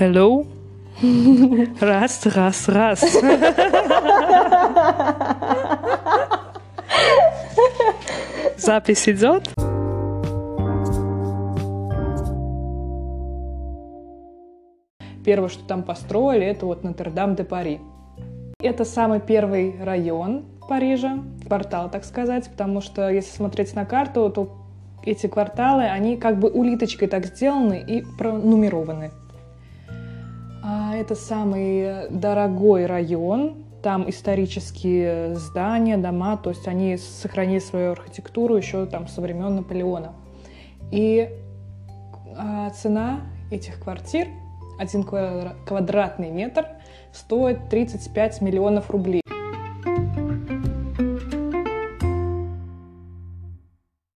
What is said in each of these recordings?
Hello? Раз, раз, раз. Запись идет? Первое, что там построили, это вот Нотр-Дам-де-Пари. Это самый первый район Парижа, квартал, так сказать, потому что если смотреть на карту, то эти кварталы, они как бы улиточкой так сделаны и пронумерованы. Это самый дорогой район, там исторические здания, дома, то есть они сохранили свою архитектуру еще там со времен Наполеона. И а, цена этих квартир, один квадратный метр, стоит 35 миллионов рублей.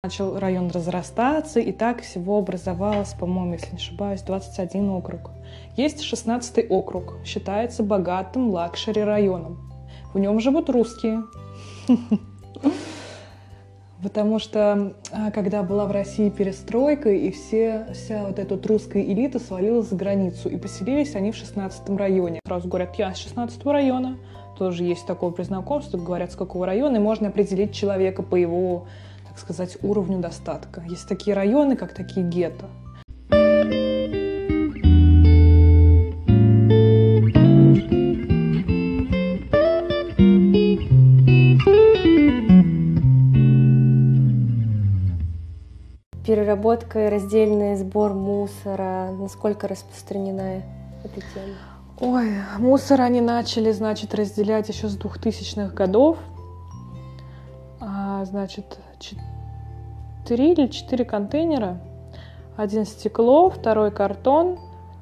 Начал район разрастаться, и так всего образовалось, по-моему, если не ошибаюсь, 21 округ. Есть 16 округ, считается богатым luxury районом. В нем живут русские. Потому что а, когда была в России перестройка, и все, вся вот эта русская элита свалилась за границу, и поселились они в 16 районе. Сразу говорят, я с 16 района. Тоже есть такое при знакомстве, говорят, с какого района, и можно определить человека по его сказать, уровню достатка. Есть такие районы, как такие гетто. Переработка и раздельный сбор мусора, насколько распространена эта тема? Ой, мусор они начали, значит, разделять еще с 2000-х годов. Значит, три или четыре контейнера. Один стекло, второй картон,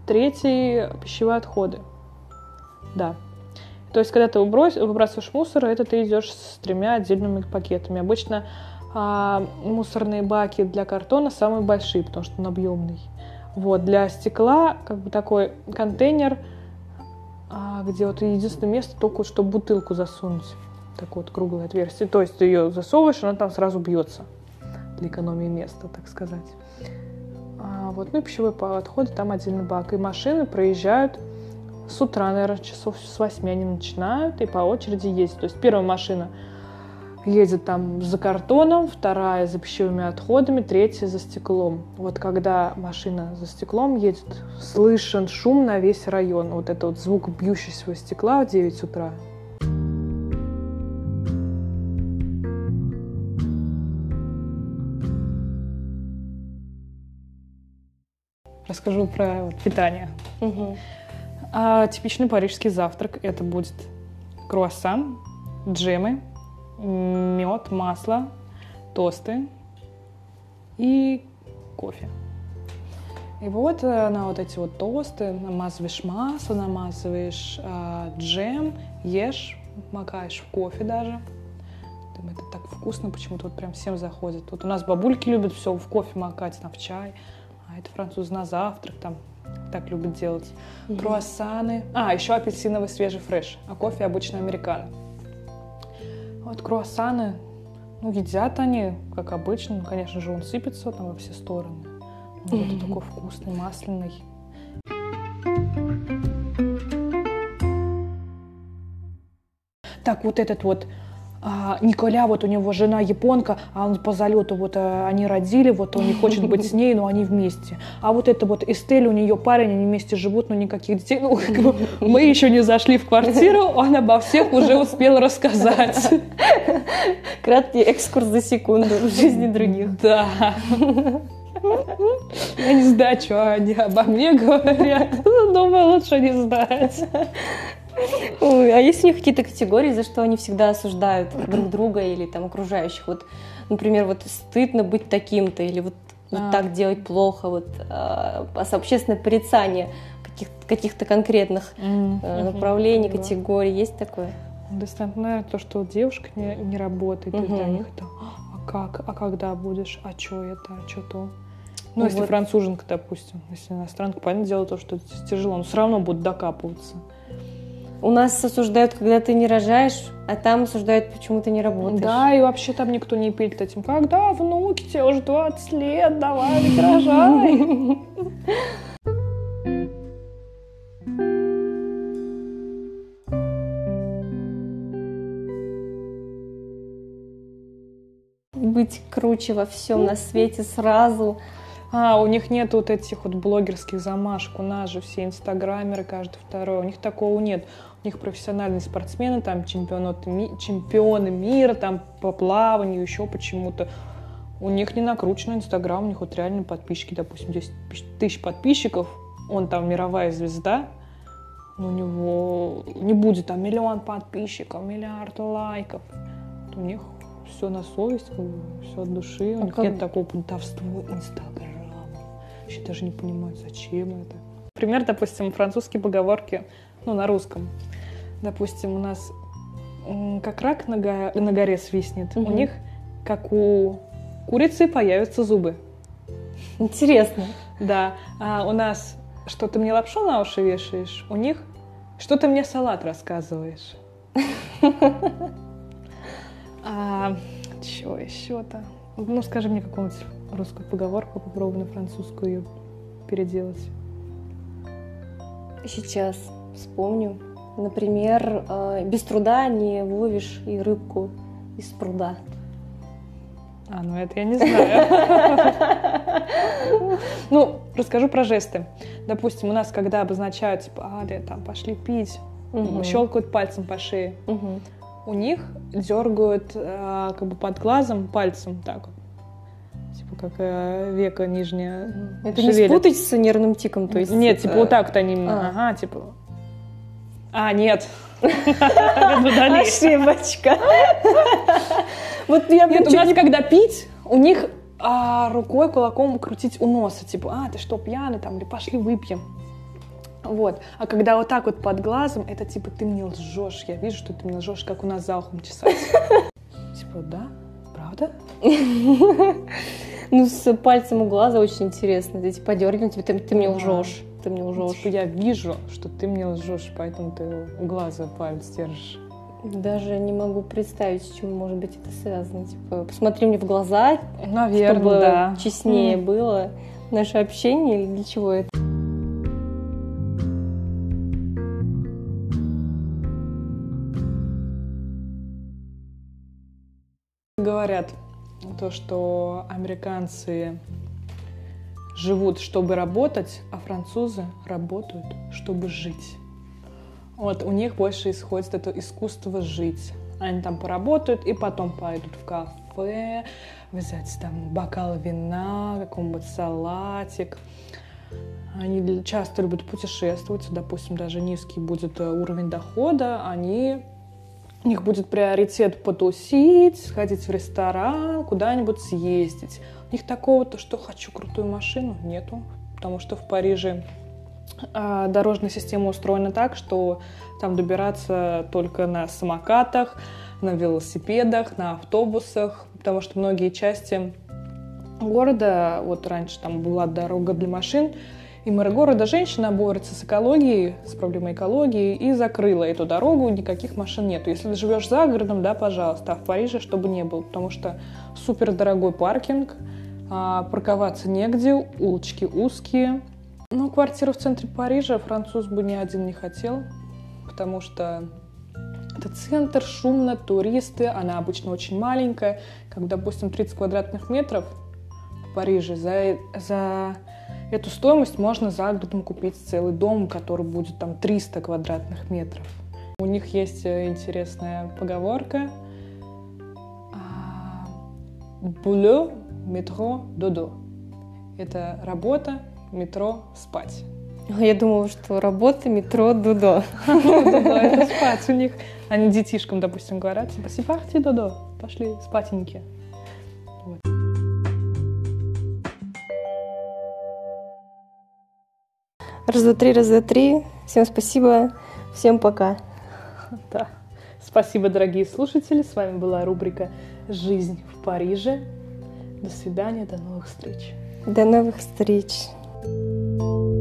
третий пищевые отходы. Да. То есть, когда ты выбрасываешь мусор, это ты идешь с тремя отдельными пакетами. Обычно а, мусорные баки для картона самые большие, потому что он объемный. Вот, для стекла как бы такой контейнер, а, где вот единственное место только, чтобы бутылку засунуть. Такое вот круглое отверстие. То есть ты ее засовываешь, она там сразу бьется для экономии места, так сказать. А вот, ну и пищевой отходы, там отдельный бак. И машины проезжают с утра, наверное, часов с 8 они начинают и по очереди ездят. То есть первая машина едет там за картоном, вторая за пищевыми отходами, третья за стеклом. Вот когда машина за стеклом едет, слышен шум на весь район. Вот это вот звук бьющегося стекла в 9 утра. Расскажу про вот, питание. Угу. А, типичный парижский завтрак это будет круассан, джемы, мед, масло, тосты и кофе. И вот э, на вот эти вот тосты намазываешь масло, намазываешь э, джем, ешь, макаешь в кофе даже. Это так вкусно, почему-то вот прям всем заходит. Вот у нас бабульки любят все в кофе макать, там в чай а это француз на завтрак, там так любят делать. Mm-hmm. Круассаны. А, еще апельсиновый свежий фреш, а кофе обычно американо. Вот круассаны, ну, едят они, как обычно. Ну, конечно же, он сыпется там во все стороны. Но mm-hmm. такой вкусный, масляный. Так, вот этот вот а, Николя, вот у него жена японка, а он по залету, вот а, они родили, вот он не хочет быть с ней, но они вместе. А вот это вот Эстель, у нее парень, они вместе живут, но никаких детей. Ну, как бы, мы еще не зашли в квартиру, он обо всех уже успел рассказать. Краткий экскурс за секунду в жизни других. Да. Я не знаю, что они обо мне говорят. Думаю, лучше не знать. Ой, а есть у них какие-то категории, за что они всегда осуждают друг друга или там окружающих? Вот, например, вот стыдно быть таким-то или вот, вот а. так делать плохо, вот а, общественное порицание каких- каких-то конкретных mm-hmm. направлений, mm-hmm. категорий. Есть такое? Достаточно, наверное, то, что девушка не, не работает, mm-hmm. и для них это а как, а когда будешь, а что это, а что то. Ну, ну если вот. француженка, допустим, если иностранка, понятное дело, то, что это тяжело, но все равно будут докапываться. У нас осуждают, когда ты не рожаешь, а там осуждают, почему ты не работаешь. Да, и вообще там никто не пилит этим. Когда, внуки, тебе уже 20 лет, давай, рожай. Быть круче во всем на свете сразу – а, у них нет вот этих вот блогерских замашек. У нас же все инстаграмеры, каждый второй. У них такого нет. У них профессиональные спортсмены, там чемпионы, чемпионы мира, там по плаванию, еще почему-то. У них не накрученный инстаграм, у них вот реально подписчики, допустим, 10 тысяч подписчиков, он там мировая звезда, у него не будет там миллион подписчиков, миллиард лайков. У них все на совесть, все от души. У а них как... нет такого понтовства Инстаграма. Вообще даже не понимаю, зачем это. Пример, допустим, французские поговорки, ну, на русском. Допустим, у нас как рак на, го... на горе свистнет, угу. у них, как у курицы, появятся зубы. Интересно. Да. А у нас что ты мне лапшу на уши вешаешь, у них что ты мне салат рассказываешь. А что еще-то? Ну, скажи мне какую-нибудь русскую поговорку, попробуй на французскую ее переделать. Сейчас вспомню. Например, э, без труда не выловишь и рыбку из пруда. А, ну это я не знаю. Ну, расскажу про жесты. Допустим, у нас, когда обозначают, типа, а, там, пошли пить, щелкают пальцем по шее. У них дергают э, как бы под глазом пальцем так вот. Типа как э, века нижняя Это не спутать с нервным тиком, то есть? Нет, типа вот так вот они, а. ага, типа... А, нет. Ошибочка. Вот я Нет, у нас, когда пить, у них а, рукой, кулаком крутить у носа. Типа, а, ты что, пьяный там, или пошли выпьем. Вот. А когда вот так вот под глазом, это типа ты мне лжешь. Я вижу, что ты мне лжешь, как у нас за ухом чесать. Типа, да? Правда? Ну, с пальцем у глаза очень интересно. Ты типа дергнул, типа, ты, ты мне лжешь. Ты мне лжешь. Типа, я вижу, что ты мне лжешь, поэтому ты у глаза палец держишь. Даже не могу представить, с чем может быть это связано. Типа, посмотри мне в глаза, Наверное, чтобы да. честнее mm. было наше общение или для чего это? Говорят то, что американцы живут, чтобы работать, а французы работают, чтобы жить. Вот у них больше исходит это искусство жить. Они там поработают и потом пойдут в кафе, взять там бокал вина, какой-нибудь салатик. Они часто любят путешествовать, допустим, даже низкий будет э, уровень дохода, они у них будет приоритет потусить, сходить в ресторан, куда-нибудь съездить. У них такого, то, что хочу крутую машину, нету, потому что в Париже а дорожная система устроена так, что там добираться только на самокатах, на велосипедах, на автобусах, потому что многие части города, вот раньше там была дорога для машин, и мэр города женщина борется с экологией, с проблемой экологии, и закрыла эту дорогу, никаких машин нету. Если ты живешь за городом, да, пожалуйста, а в Париже, чтобы не было, потому что супер дорогой паркинг, а, парковаться негде, улочки узкие, ну, квартиру в центре Парижа француз бы ни один не хотел, потому что это центр, шумно, туристы, она обычно очень маленькая, как, допустим, 30 квадратных метров в Париже. За, за эту стоимость можно за городом купить целый дом, который будет там 300 квадратных метров. У них есть э, интересная поговорка «Булё, метро, додо». Это работа, метро, спать. Я думала, что работа, метро, дудо. Дудо, это спать у них. Они детишкам, допустим, говорят, типа, сипахти, дудо, пошли спатеньки. Раз, два, три, раз, два, три. Всем спасибо. Всем пока. Да. Спасибо, дорогие слушатели. С вами была рубрика «Жизнь в Париже». До свидания, до новых встреч. До новых встреч. Thank you.